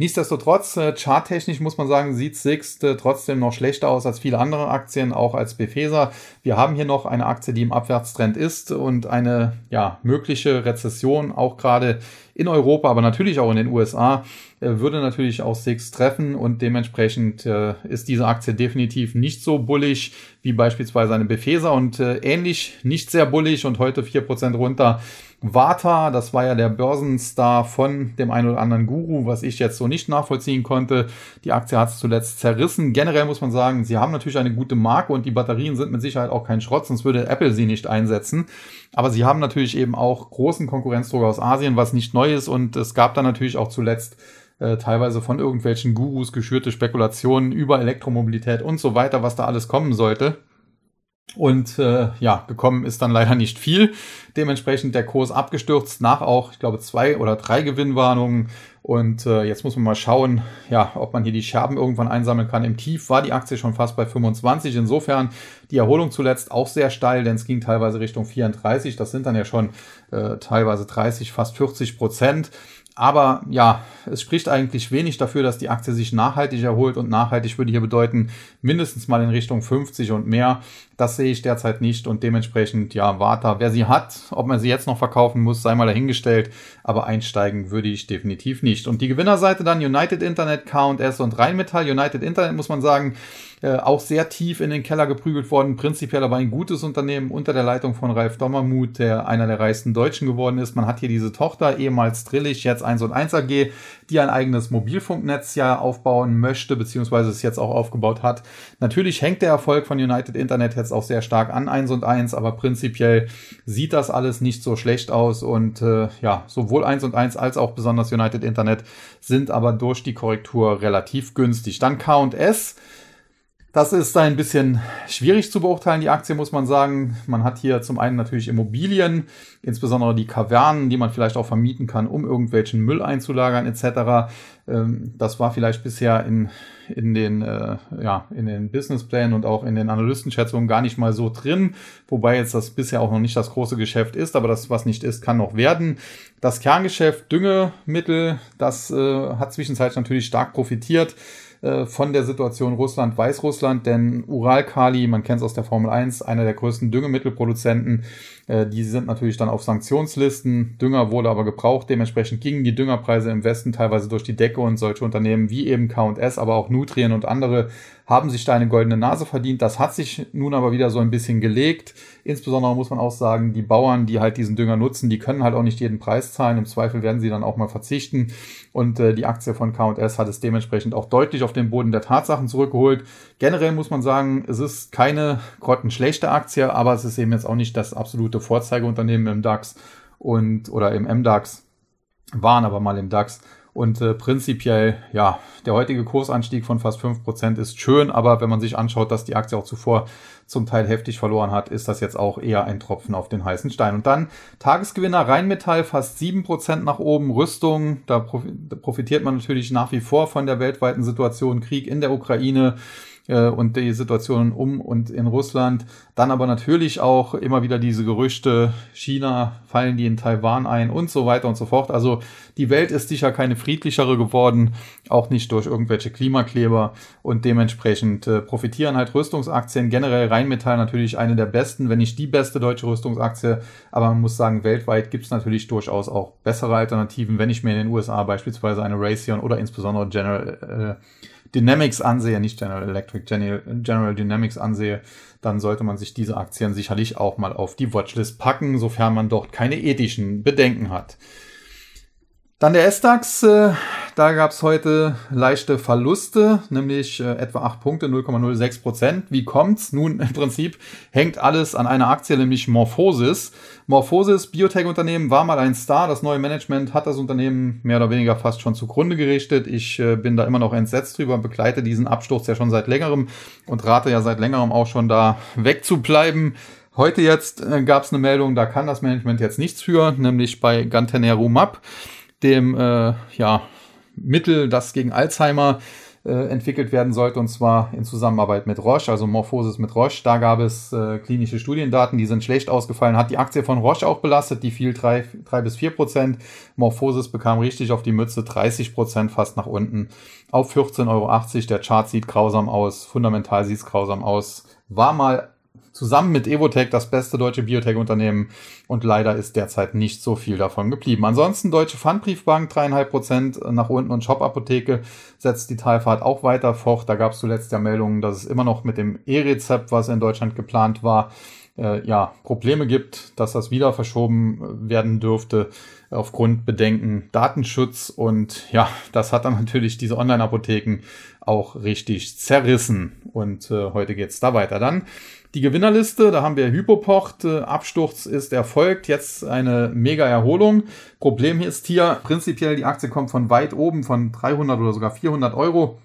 Nichtsdestotrotz, äh, charttechnisch muss man sagen, sieht Sixt äh, trotzdem noch schlechter aus als viele andere Aktien, auch als Befesa. Wir haben hier noch eine Aktie, die im Abwärtstrend ist und eine ja, mögliche Rezession, auch gerade in Europa, aber natürlich auch in den USA, äh, würde natürlich auch Sixt treffen und dementsprechend äh, ist diese Aktie definitiv nicht so bullig wie beispielsweise eine Befesa und äh, ähnlich nicht sehr bullig und heute 4% runter Vata, das war ja der Börsenstar von dem einen oder anderen Guru, was ich jetzt so nicht nachvollziehen konnte. Die Aktie hat es zuletzt zerrissen. Generell muss man sagen, sie haben natürlich eine gute Marke und die Batterien sind mit Sicherheit auch kein Schrott, sonst würde Apple sie nicht einsetzen. Aber sie haben natürlich eben auch großen Konkurrenzdruck aus Asien, was nicht neu ist und es gab dann natürlich auch zuletzt äh, teilweise von irgendwelchen Gurus geschürte Spekulationen über Elektromobilität und so weiter, was da alles kommen sollte. Und äh, ja, gekommen ist dann leider nicht viel. Dementsprechend der Kurs abgestürzt nach auch, ich glaube, zwei oder drei Gewinnwarnungen. Und äh, jetzt muss man mal schauen, ja, ob man hier die Scherben irgendwann einsammeln kann. Im Tief war die Aktie schon fast bei 25. Insofern die Erholung zuletzt auch sehr steil, denn es ging teilweise Richtung 34. Das sind dann ja schon äh, teilweise 30, fast 40 Prozent. Aber ja, es spricht eigentlich wenig dafür, dass die Aktie sich nachhaltig erholt und nachhaltig würde hier bedeuten mindestens mal in Richtung 50 und mehr. Das sehe ich derzeit nicht und dementsprechend, ja, Warta, wer sie hat, ob man sie jetzt noch verkaufen muss, sei mal dahingestellt, aber einsteigen würde ich definitiv nicht. Und die Gewinnerseite dann United Internet, K&S und Rheinmetall. United Internet muss man sagen, äh, auch sehr tief in den Keller geprügelt worden. Prinzipiell aber ein gutes Unternehmen unter der Leitung von Ralf Dommermuth, der einer der reichsten Deutschen geworden ist. Man hat hier diese Tochter, ehemals Drillich, jetzt 1 und 1 AG, die ein eigenes Mobilfunknetz ja aufbauen möchte, beziehungsweise es jetzt auch aufgebaut hat. Natürlich hängt der Erfolg von United Internet jetzt auch sehr stark an 1 und 1, aber prinzipiell sieht das alles nicht so schlecht aus und äh, ja, sowohl 1 und 1 als auch besonders United Internet sind aber durch die Korrektur relativ günstig. Dann K&S das ist ein bisschen schwierig zu beurteilen, die Aktie, muss man sagen. Man hat hier zum einen natürlich Immobilien, insbesondere die Kavernen, die man vielleicht auch vermieten kann, um irgendwelchen Müll einzulagern etc. Ähm, das war vielleicht bisher in, in, den, äh, ja, in den Businessplänen und auch in den Analystenschätzungen gar nicht mal so drin, wobei jetzt das bisher auch noch nicht das große Geschäft ist, aber das, was nicht ist, kann noch werden. Das Kerngeschäft Düngemittel, das äh, hat zwischenzeitlich natürlich stark profitiert äh, von der Situation Russland-Weißrussland, denn Uralkali, man kennt es aus der Formel 1, einer der größten Düngemittelproduzenten, die sind natürlich dann auf Sanktionslisten. Dünger wurde aber gebraucht. Dementsprechend gingen die Düngerpreise im Westen teilweise durch die Decke und solche Unternehmen wie eben K&S, aber auch Nutrien und andere haben sich da eine goldene Nase verdient. Das hat sich nun aber wieder so ein bisschen gelegt. Insbesondere muss man auch sagen, die Bauern, die halt diesen Dünger nutzen, die können halt auch nicht jeden Preis zahlen. Im Zweifel werden sie dann auch mal verzichten. Und äh, die Aktie von K&S hat es dementsprechend auch deutlich auf den Boden der Tatsachen zurückgeholt. Generell muss man sagen, es ist keine grottenschlechte Aktie, aber es ist eben jetzt auch nicht das absolute Vorzeigeunternehmen im DAX und oder im MDAX, waren aber mal im DAX. Und äh, prinzipiell, ja, der heutige Kursanstieg von fast 5% ist schön, aber wenn man sich anschaut, dass die Aktie auch zuvor zum Teil heftig verloren hat, ist das jetzt auch eher ein Tropfen auf den heißen Stein. Und dann Tagesgewinner Rheinmetall fast 7% nach oben, Rüstung, da profitiert man natürlich nach wie vor von der weltweiten Situation, Krieg in der Ukraine, äh, und die Situation um und in Russland. Dann aber natürlich auch immer wieder diese Gerüchte, China fallen die in Taiwan ein und so weiter und so fort. Also die Welt ist sicher keine friedlichere geworden, auch nicht durch irgendwelche Klimakleber und dementsprechend äh, profitieren halt Rüstungsaktien. Generell Rheinmetall natürlich eine der besten, wenn nicht die beste deutsche Rüstungsaktie, aber man muss sagen, weltweit gibt es natürlich durchaus auch bessere Alternativen, wenn ich mir in den USA beispielsweise eine Raytheon oder insbesondere General äh, Dynamics ansehe, nicht General Electric, General Dynamics ansehe, dann sollte man sich diese Aktien sicherlich auch mal auf die Watchlist packen, sofern man dort keine ethischen Bedenken hat. Dann der S-DAX, äh, da gab es heute leichte Verluste, nämlich äh, etwa 8 Punkte, 0,06 Prozent. Wie kommt's? Nun, im Prinzip hängt alles an einer Aktie, nämlich Morphosis. Morphosis, Biotech-Unternehmen, war mal ein Star. Das neue Management hat das Unternehmen mehr oder weniger fast schon zugrunde gerichtet. Ich äh, bin da immer noch entsetzt drüber und begleite diesen Absturz ja schon seit längerem und rate ja seit längerem auch schon da wegzubleiben. Heute jetzt äh, gab es eine Meldung, da kann das Management jetzt nichts für, nämlich bei Gantenerumab, dem äh, ja, Mittel, das gegen Alzheimer äh, entwickelt werden sollte, und zwar in Zusammenarbeit mit Roche, also Morphosis mit Roche. Da gab es äh, klinische Studiendaten, die sind schlecht ausgefallen, hat die Aktie von Roche auch belastet, die fiel drei drei bis vier Prozent. Morphosis bekam richtig auf die Mütze, 30 Prozent fast nach unten auf 14,80 Euro. Der Chart sieht grausam aus, fundamental sieht es grausam aus. War mal zusammen mit Evotech das beste deutsche Biotech-Unternehmen und leider ist derzeit nicht so viel davon geblieben. Ansonsten Deutsche Pfandbriefbank dreieinhalb Prozent nach unten und Shop-Apotheke setzt die Talfahrt auch weiter fort. Da gab es zuletzt ja Meldungen, dass es immer noch mit dem E-Rezept, was in Deutschland geplant war, äh, ja, Probleme gibt, dass das wieder verschoben werden dürfte aufgrund Bedenken Datenschutz und ja, das hat dann natürlich diese Online-Apotheken auch richtig zerrissen und äh, heute geht's da weiter. Dann die Gewinnerliste, da haben wir Hypopocht, äh, Absturz ist erfolgt, jetzt eine mega Erholung. Problem ist hier prinzipiell, die Aktie kommt von weit oben, von 300 oder sogar 400 Euro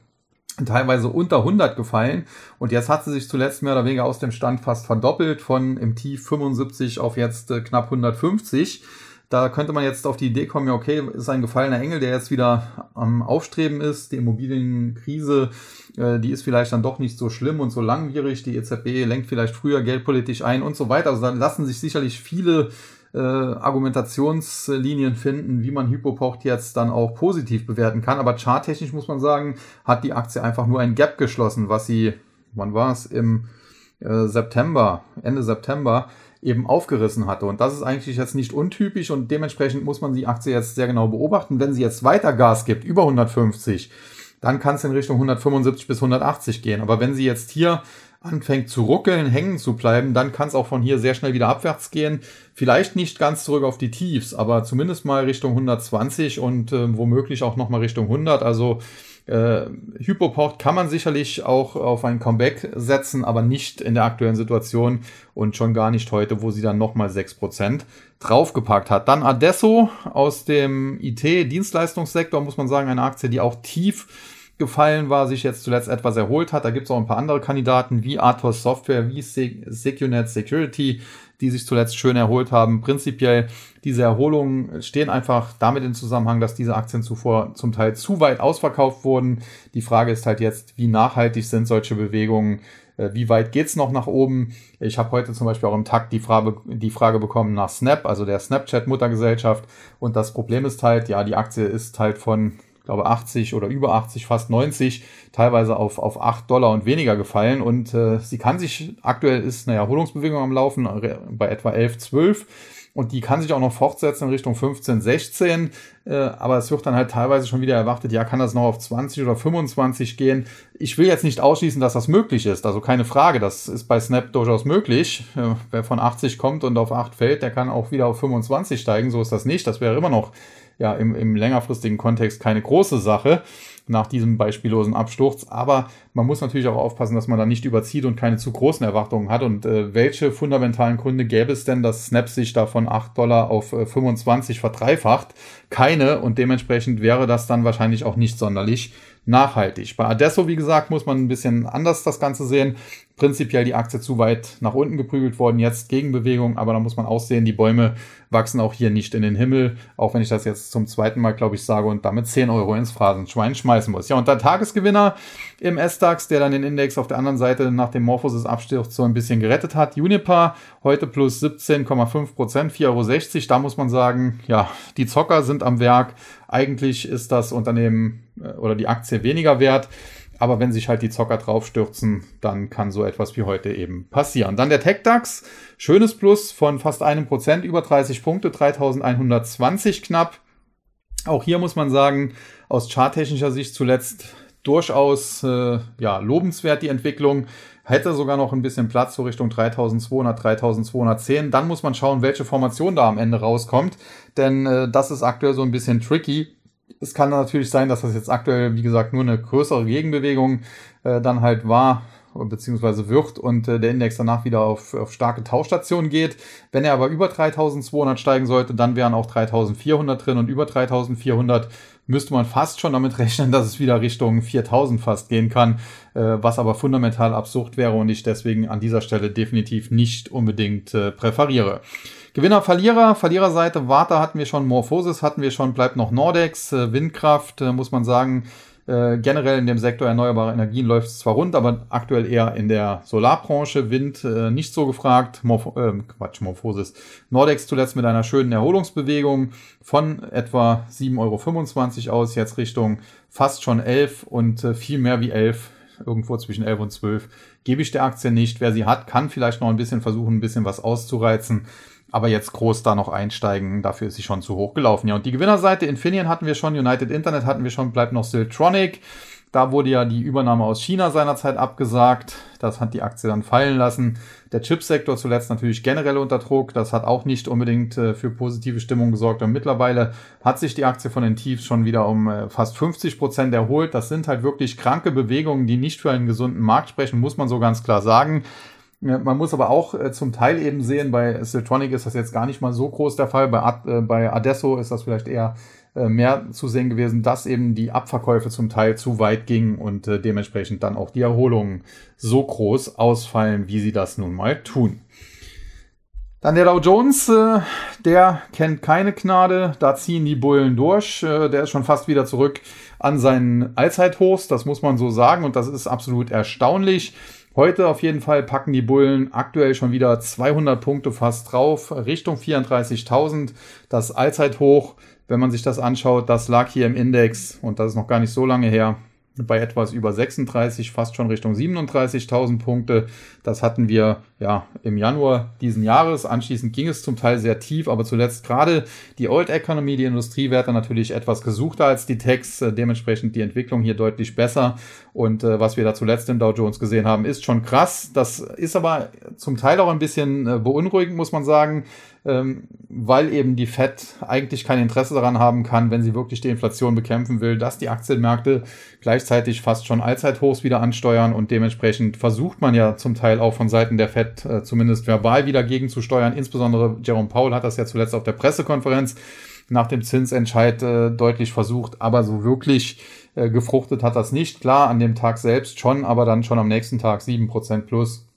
teilweise unter 100 gefallen und jetzt hat sie sich zuletzt mehr oder weniger aus dem Stand fast verdoppelt von im Tief 75 auf jetzt äh, knapp 150. Da könnte man jetzt auf die Idee kommen, ja okay, ist ein gefallener Engel, der jetzt wieder am Aufstreben ist. Die Immobilienkrise, äh, die ist vielleicht dann doch nicht so schlimm und so langwierig. Die EZB lenkt vielleicht früher geldpolitisch ein und so weiter. Also da lassen sich sicherlich viele äh, Argumentationslinien finden, wie man Hypopocht jetzt dann auch positiv bewerten kann. Aber charttechnisch muss man sagen, hat die Aktie einfach nur ein Gap geschlossen, was sie, wann war es, im äh, September, Ende September, eben aufgerissen hatte. Und das ist eigentlich jetzt nicht untypisch und dementsprechend muss man die Aktie jetzt sehr genau beobachten. Wenn sie jetzt weiter Gas gibt, über 150, dann kann es in Richtung 175 bis 180 gehen. Aber wenn sie jetzt hier anfängt zu ruckeln, hängen zu bleiben, dann kann es auch von hier sehr schnell wieder abwärts gehen. Vielleicht nicht ganz zurück auf die Tiefs, aber zumindest mal Richtung 120 und äh, womöglich auch nochmal Richtung 100. Also äh, Hypoport kann man sicherlich auch auf ein Comeback setzen, aber nicht in der aktuellen Situation und schon gar nicht heute, wo sie dann nochmal 6% draufgepackt hat. Dann Adesso aus dem IT-Dienstleistungssektor, muss man sagen, eine Aktie, die auch tief gefallen war, sich jetzt zuletzt etwas erholt hat. Da gibt es auch ein paar andere Kandidaten wie Athos Software, wie Secunet Security, die sich zuletzt schön erholt haben. Prinzipiell diese Erholungen stehen einfach damit in Zusammenhang, dass diese Aktien zuvor zum Teil zu weit ausverkauft wurden. Die Frage ist halt jetzt, wie nachhaltig sind solche Bewegungen? Äh, wie weit geht's noch nach oben? Ich habe heute zum Beispiel auch im Takt die Frage, die Frage bekommen nach Snap, also der Snapchat-Muttergesellschaft. Und das Problem ist halt, ja, die Aktie ist halt von glaube 80 oder über 80, fast 90, teilweise auf, auf 8 Dollar und weniger gefallen. Und äh, sie kann sich, aktuell ist eine Erholungsbewegung am Laufen bei etwa 11, 12. Und die kann sich auch noch fortsetzen in Richtung 15, 16. Äh, aber es wird dann halt teilweise schon wieder erwartet, ja, kann das noch auf 20 oder 25 gehen. Ich will jetzt nicht ausschließen, dass das möglich ist. Also keine Frage, das ist bei Snap durchaus möglich. Äh, wer von 80 kommt und auf 8 fällt, der kann auch wieder auf 25 steigen. So ist das nicht. Das wäre immer noch ja im, im längerfristigen Kontext keine große Sache nach diesem beispiellosen Absturz. Aber man muss natürlich auch aufpassen, dass man da nicht überzieht und keine zu großen Erwartungen hat. Und äh, welche fundamentalen Gründe gäbe es denn, dass Snap sich da von 8 Dollar auf äh, 25 verdreifacht? Keine. Und dementsprechend wäre das dann wahrscheinlich auch nicht sonderlich nachhaltig. Bei Adesso, wie gesagt, muss man ein bisschen anders das Ganze sehen. Prinzipiell die Aktie zu weit nach unten geprügelt worden, jetzt Gegenbewegung, aber da muss man auch sehen, die Bäume wachsen auch hier nicht in den Himmel, auch wenn ich das jetzt zum zweiten Mal, glaube ich, sage und damit 10 Euro ins Phrasenschwein schmeißen muss. Ja, und der Tagesgewinner im S-DAX, der dann den Index auf der anderen Seite nach dem Morphosis Absturz so ein bisschen gerettet hat. Unipa heute plus 17,5 Prozent, 4,60 Euro. Da muss man sagen, ja, die Zocker sind am Werk. Eigentlich ist das Unternehmen äh, oder die Aktie weniger wert. Aber wenn sich halt die Zocker draufstürzen, dann kann so etwas wie heute eben passieren. Dann der TechDAX. Schönes Plus von fast einem Prozent, über 30 Punkte, 3120 knapp. Auch hier muss man sagen, aus charttechnischer Sicht zuletzt durchaus äh, ja, lobenswert die Entwicklung. Hätte sogar noch ein bisschen Platz so Richtung 3200, 3210. Dann muss man schauen, welche Formation da am Ende rauskommt. Denn äh, das ist aktuell so ein bisschen tricky es kann natürlich sein, dass das jetzt aktuell, wie gesagt, nur eine größere Gegenbewegung äh, dann halt war beziehungsweise wird und äh, der Index danach wieder auf, auf starke Tauchstationen geht. Wenn er aber über 3200 steigen sollte, dann wären auch 3400 drin und über 3400 müsste man fast schon damit rechnen, dass es wieder Richtung 4000 fast gehen kann, äh, was aber fundamental absurd wäre und ich deswegen an dieser Stelle definitiv nicht unbedingt äh, präferiere. Gewinner, Verlierer, Verliererseite, Warta hatten wir schon, Morphosis hatten wir schon, bleibt noch Nordex, äh, Windkraft, äh, muss man sagen, äh, generell in dem Sektor erneuerbare Energien läuft es zwar rund, aber aktuell eher in der Solarbranche, Wind äh, nicht so gefragt. Morph äh, Quatsch, Morphosis. Nordex zuletzt mit einer schönen Erholungsbewegung von etwa 7,25 Euro aus, jetzt Richtung fast schon 11 und viel mehr wie 11, irgendwo zwischen 11 und 12, gebe ich der Aktie nicht. Wer sie hat, kann vielleicht noch ein bisschen versuchen, ein bisschen was auszureizen. Aber jetzt groß da noch einsteigen, dafür ist sie schon zu hoch gelaufen. Ja, und die Gewinnerseite Infineon hatten wir schon, United Internet hatten wir schon, bleibt noch Siltronic. Da wurde ja die Übernahme aus China seinerzeit abgesagt. Das hat die Aktie dann fallen lassen. Der Chipsektor zuletzt natürlich generell unter Druck. Das hat auch nicht unbedingt äh, für positive Stimmung gesorgt. Und mittlerweile hat sich die Aktie von den Tiefs schon wieder um äh, fast 50 Prozent erholt. Das sind halt wirklich kranke Bewegungen, die nicht für einen gesunden Markt sprechen, muss man so ganz klar sagen. Man muss aber auch äh, zum Teil eben sehen, bei Siltronic ist das jetzt gar nicht mal so groß der Fall. Bei, Ad, äh, bei Adesso ist das vielleicht eher äh, mehr zu sehen gewesen, dass eben die Abverkäufe zum Teil zu weit gingen und äh, dementsprechend dann auch die Erholungen so groß ausfallen, wie sie das nun mal tun. Dann der Dow Jones, äh, der kennt keine Gnade, da ziehen die Bullen durch. Der ist schon fast wieder zurück an seinen Allzeithochs, das muss man so sagen und das ist absolut erstaunlich. Heute auf jeden Fall packen die Bullen aktuell schon wieder 200 Punkte fast drauf, Richtung 34.000. Das Allzeithoch, wenn man sich das anschaut, das lag hier im Index und das ist noch gar nicht so lange her, bei etwas über 36, fast schon Richtung 37.000 Punkte. Das hatten wir ja im Januar diesen Jahres. Anschließend ging es zum Teil sehr tief, aber zuletzt gerade die Old Economy, die Industriewerte natürlich etwas gesuchter als die Techs, äh, dementsprechend die Entwicklung hier deutlich besser. Und äh, was wir da zuletzt im Dow Jones gesehen haben, ist schon krass. Das ist aber zum Teil auch ein bisschen äh, beunruhigend, muss man sagen ähm, weil eben die Fed eigentlich kein Interesse daran haben kann, wenn sie wirklich die Inflation bekämpfen will, dass die Aktienmärkte gleichzeitig fast schon Allzeithochs wieder ansteuern und dementsprechend versucht man ja zum Teil auch von Seiten der Fed äh, zumindest verbal wieder gegenzusteuern. Insbesondere Jerome Powell hat das ja zuletzt auf der Pressekonferenz nach dem Zinsentscheid äh, deutlich versucht, aber so wirklich äh, gefruchtet hat das nicht. Klar, an dem Tag selbst schon, aber dann schon am nächsten Tag sieben Prozent plus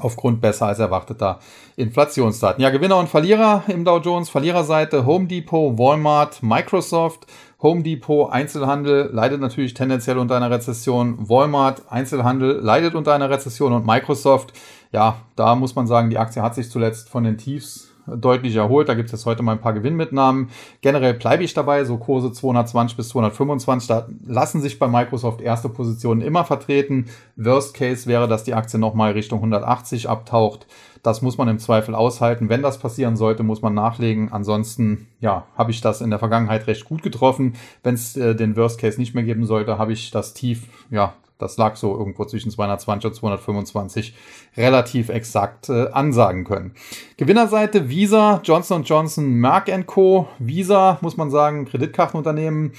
aufgrund besser als erwarteter Inflationsdaten. Ja, Gewinner und Verlierer im Dow Jones. Verliererseite Home Depot, Walmart, Microsoft. Home Depot Einzelhandel leidet natürlich tendenziell unter einer Rezession. Walmart Einzelhandel leidet unter einer Rezession und Microsoft, ja, da muss man sagen, die Aktie hat sich zuletzt von den Tiefs deutlich erholt. Da gibt es jetzt heute mal ein paar Gewinnmitnahmen. Generell bleibe ich dabei, so Kurse 220 bis 225. Da lassen sich bei Microsoft erste Positionen immer vertreten. Worst Case wäre, dass die Aktie nochmal Richtung 180 abtaucht. Das muss man im Zweifel aushalten. Wenn das passieren sollte, muss man nachlegen. Ansonsten, ja, habe ich das in der Vergangenheit recht gut getroffen. Wenn es äh, den Worst Case nicht mehr geben sollte, habe ich das Tief, ja, das lag so irgendwo zwischen 220 und 225 relativ exakt äh, ansagen können. Gewinnerseite Visa, Johnson Johnson, Merck Co. Visa, muss man sagen, Kreditkartenunternehmen,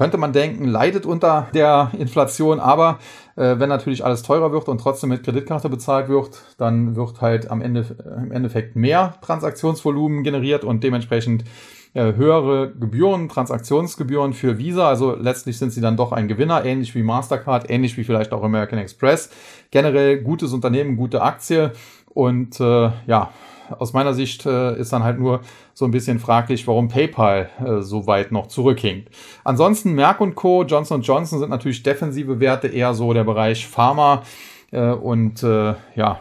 könnte man denken, leidet unter der Inflation, aber äh, wenn natürlich alles teurer wird und trotzdem mit Kreditkarte bezahlt wird, dann wird halt am Ende äh, im Endeffekt mehr Transaktionsvolumen generiert und dementsprechend äh, höhere Gebühren, Transaktionsgebühren für Visa. Also letztlich sind sie dann doch ein Gewinner, ähnlich wie Mastercard, ähnlich wie vielleicht auch American Express. Generell gutes Unternehmen, gute Aktie und äh, ja, aus meiner Sicht äh, ist dann halt nur so ein bisschen fraglich, warum PayPal äh, so weit noch zurückhinkt. Ansonsten Merck und Co., Johnson Johnson sind natürlich defensive Werte, eher so der Bereich Pharma äh, und äh, ja,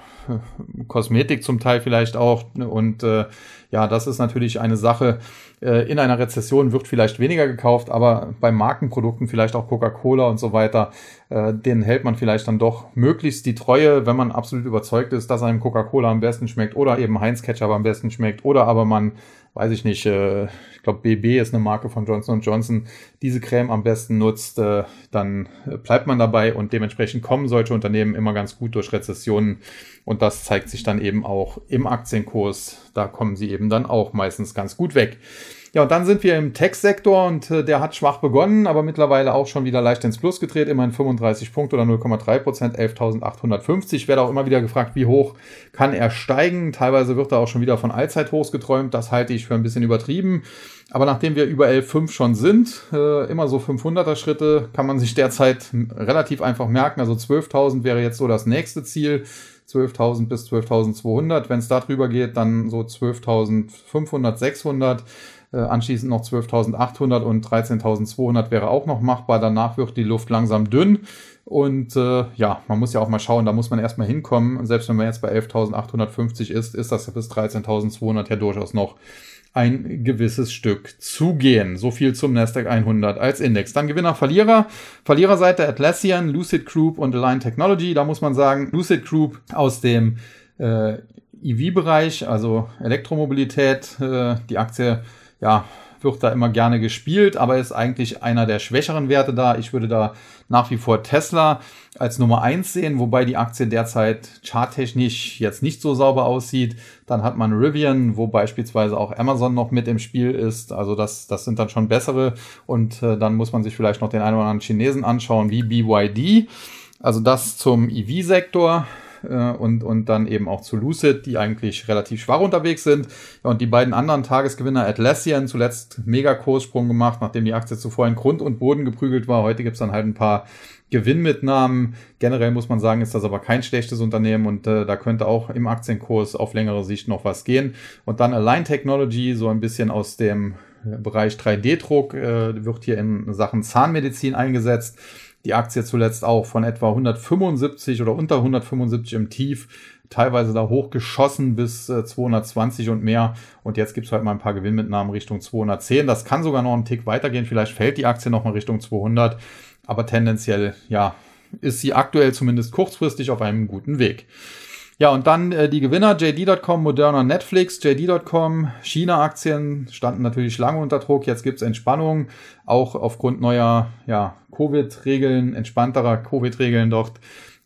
Kosmetik zum Teil vielleicht auch. Und äh, ja, das ist natürlich eine Sache. Äh, in einer Rezession wird vielleicht weniger gekauft, aber bei Markenprodukten, vielleicht auch Coca-Cola und so weiter, äh, denen hält man vielleicht dann doch möglichst die Treue, wenn man absolut überzeugt ist, dass einem Coca-Cola am besten schmeckt oder eben Heinz Ketchup am besten schmeckt oder aber man weiß ich nicht, äh, ich glaube BB ist eine Marke von Johnson Johnson, diese Creme am besten nutzt, äh, dann bleibt man dabei und dementsprechend kommen solche Unternehmen immer ganz gut durch Rezessionen und das zeigt sich dann eben auch im Aktienkurs. Da kommen sie eben dann auch meistens ganz gut weg. Ja, und dann sind wir im Tech-Sektor und äh, der hat schwach begonnen, aber mittlerweile auch schon wieder leicht ins Plus gedreht, immerhin 35 Punkte oder 0,3 Prozent, 11.850. Werde auch immer wieder gefragt, wie hoch kann er steigen. Teilweise wird er auch schon wieder von Allzeithochs geträumt. Das halte ich für ein bisschen übertrieben. Aber nachdem wir über 11,5 schon sind, äh, immer so 500er Schritte, kann man sich derzeit relativ einfach merken. Also 12.000 wäre jetzt so das nächste Ziel. 12.000 bis 12.200. Wenn es drüber geht, dann so 12.500, 600. Äh, anschließend noch 12.800 und 13.200 wäre auch noch machbar. Danach wird die Luft langsam dünn. Und äh, ja, man muss ja auch mal schauen, da muss man erstmal hinkommen. Selbst wenn man jetzt bei 11.850 ist, ist das bis 13.200 ja durchaus noch ein gewisses Stück zu gehen. So viel zum Nasdaq 100 als Index. Dann Gewinner, Verlierer. Verliererseite Atlassian, Lucid Group und Align Technology. Da muss man sagen, Lucid Group aus dem äh, EV-Bereich, also Elektromobilität. Äh, die Aktie ja, wird da immer gerne gespielt, aber ist eigentlich einer der schwächeren Werte da. Ich würde da nach wie vor Tesla als Nummer eins sehen, wobei die Aktie derzeit charttechnisch jetzt nicht so sauber aussieht. Dann hat man Rivian, wo beispielsweise auch Amazon noch mit im Spiel ist. Also das, das sind dann schon bessere. Und äh, dann muss man sich vielleicht noch den einen oder anderen Chinesen anschauen, wie BYD. Also das zum EV-Sektor äh, und, und dann eben auch zu Lucid, die eigentlich relativ schwach unterwegs sind. Ja, und die beiden anderen Tagesgewinner, Atlassian, zuletzt mega Kurssprung gemacht, nachdem die Aktie zuvor in Grund und Boden geprügelt war. Heute gibt's dann halt ein paar Gewinnmitnahmen. Generell muss man sagen, ist das aber kein schlechtes Unternehmen und äh, da könnte auch im Aktienkurs auf längere Sicht noch was gehen. Und dann Align Technology, so ein bisschen aus dem Bereich 3D-Druck, äh, wird hier in Sachen Zahnmedizin eingesetzt die Aktie zuletzt auch von etwa 175 oder unter 175 im Tief, teilweise da hochgeschossen bis 220 äh, und mehr. Und jetzt gibt es halt mal ein paar Gewinnmitnahmen Richtung 210. Das kann sogar noch einen Tick weitergehen. Vielleicht fällt die Aktie noch mal Richtung 200. Aber tendenziell, ja, ist sie aktuell zumindest kurzfristig auf einem guten Weg. Ja, und dann äh, die Gewinner, JD.com, Moderna, Netflix, JD.com, China-Aktien standen natürlich lange unter Druck. Jetzt gibt's Entspannung, auch aufgrund neuer ja, Covid-Regeln, entspannterer Covid-Regeln dort.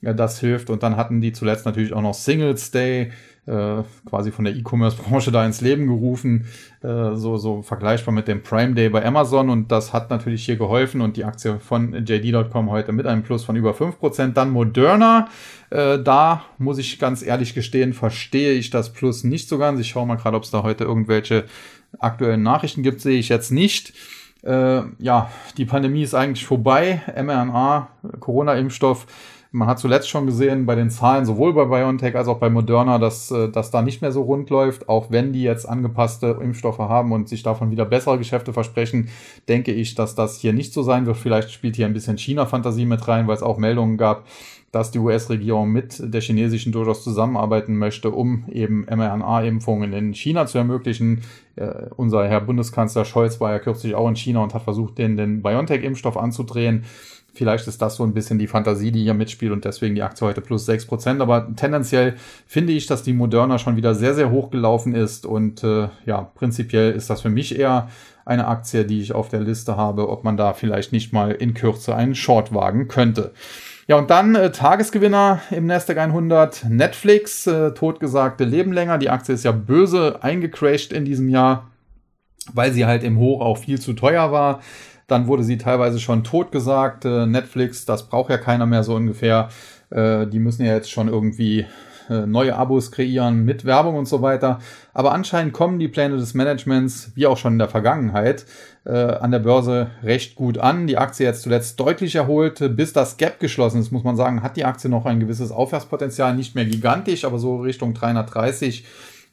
Ja, das hilft. Und dann hatten die zuletzt natürlich auch noch Singles Day, äh, quasi von der E-Commerce-Branche da ins Leben gerufen, äh, so, so vergleichbar mit dem Prime Day bei Amazon und das hat natürlich hier geholfen und die Aktie von JD.com heute mit einem Plus von über 5%. Dann Moderna, äh, da muss ich ganz ehrlich gestehen, verstehe ich das Plus nicht so ganz. Ich schaue mal gerade, ob es da heute irgendwelche aktuellen Nachrichten gibt, sehe ich jetzt nicht. Äh, ja, die Pandemie ist eigentlich vorbei. mRNA, Corona-Impfstoff, man hat zuletzt schon gesehen bei den Zahlen, sowohl bei BioNTech als auch bei Moderna, dass äh, das da nicht mehr so rund läuft. Auch wenn die jetzt angepasste Impfstoffe haben und sich davon wieder bessere Geschäfte versprechen, denke ich, dass das hier nicht so sein wird. Vielleicht spielt hier ein bisschen China-Fantasie mit rein, weil es auch Meldungen gab, dass die US-Regierung mit der chinesischen durchaus zusammenarbeiten möchte, um eben mRNA-Impfungen in China zu ermöglichen. Äh, unser Herr Bundeskanzler Scholz war ja kürzlich auch in China und hat versucht, den, den BioNTech-Impfstoff anzudrehen. Vielleicht ist das so ein bisschen die Fantasie, die hier mitspielt und deswegen die Aktie heute plus 6%. Aber tendenziell finde ich, dass die Moderna schon wieder sehr, sehr hoch gelaufen ist. Und äh, ja, prinzipiell ist das für mich eher eine Aktie, die ich auf der Liste habe, ob man da vielleicht nicht mal in Kürze einen Short wagen könnte. Ja, und dann äh, Tagesgewinner im Nasdaq 100. Netflix, äh, totgesagte Leben länger. Die Aktie ist ja böse eingecrashed in diesem Jahr, weil sie halt im Hoch auch viel zu teuer war. Dann wurde sie teilweise schon totgesagt. Äh, Netflix, das braucht ja keiner mehr so ungefähr. Äh, die müssen ja jetzt schon irgendwie äh, neue Abos kreieren mit Werbung und so weiter. Aber anscheinend kommen die Pläne des Managements, wie auch schon in der Vergangenheit, äh, an der Börse recht gut an. Die Aktie jetzt zuletzt deutlich erholt, bis das Gap geschlossen ist, muss man sagen, hat die Aktie noch ein gewisses Aufwärtspotenzial, nicht mehr gigantisch, aber so Richtung 330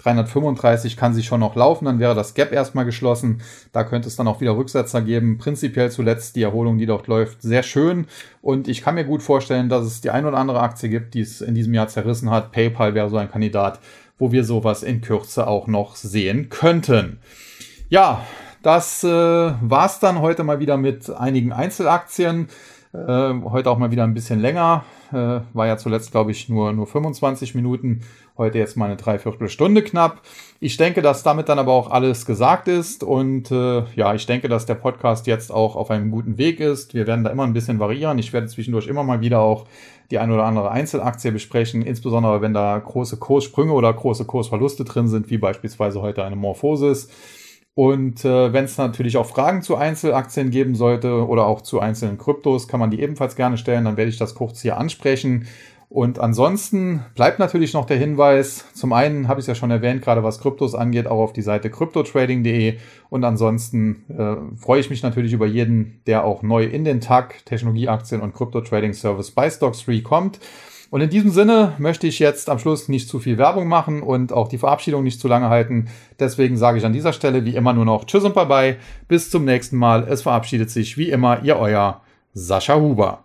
335 kann sie schon noch laufen, dann wäre das Gap erstmal geschlossen. Da könnte es dann auch wieder Rücksetzer geben. Prinzipiell zuletzt die Erholung, die dort läuft, sehr schön. Und ich kann mir gut vorstellen, dass es die ein oder andere Aktie gibt, die es in diesem Jahr zerrissen hat. PayPal wäre so ein Kandidat, wo wir sowas in Kürze auch noch sehen könnten. Ja, das äh, war's dann heute mal wieder mit einigen Einzelaktien. Äh, heute auch mal wieder ein bisschen länger. Äh, war ja zuletzt, glaube ich, nur, nur 25 Minuten. Heute jetzt mal eine Dreiviertelstunde knapp. Ich denke, dass damit dann aber auch alles gesagt ist. Und äh, ja, ich denke, dass der Podcast jetzt auch auf einem guten Weg ist. Wir werden da immer ein bisschen variieren. Ich werde zwischendurch immer mal wieder auch die ein oder andere Einzelaktie besprechen, insbesondere wenn da große Kurssprünge oder große Kursverluste drin sind, wie beispielsweise heute eine Morphosis. Und äh, wenn es natürlich auch Fragen zu Einzelaktien geben sollte oder auch zu einzelnen Kryptos, kann man die ebenfalls gerne stellen. Dann werde ich das kurz hier ansprechen. Und ansonsten bleibt natürlich noch der Hinweis, zum einen habe ich es ja schon erwähnt, gerade was Kryptos angeht, auch auf die Seite cryptotrading.de und ansonsten äh, freue ich mich natürlich über jeden, der auch neu in den Tag Technologieaktien und Kryptotrading Service bei Stocks3 kommt. Und in diesem Sinne möchte ich jetzt am Schluss nicht zu viel Werbung machen und auch die Verabschiedung nicht zu lange halten. Deswegen sage ich an dieser Stelle wie immer nur noch Tschüss und Bye bye. Bis zum nächsten Mal. Es verabschiedet sich wie immer Ihr euer Sascha Huber.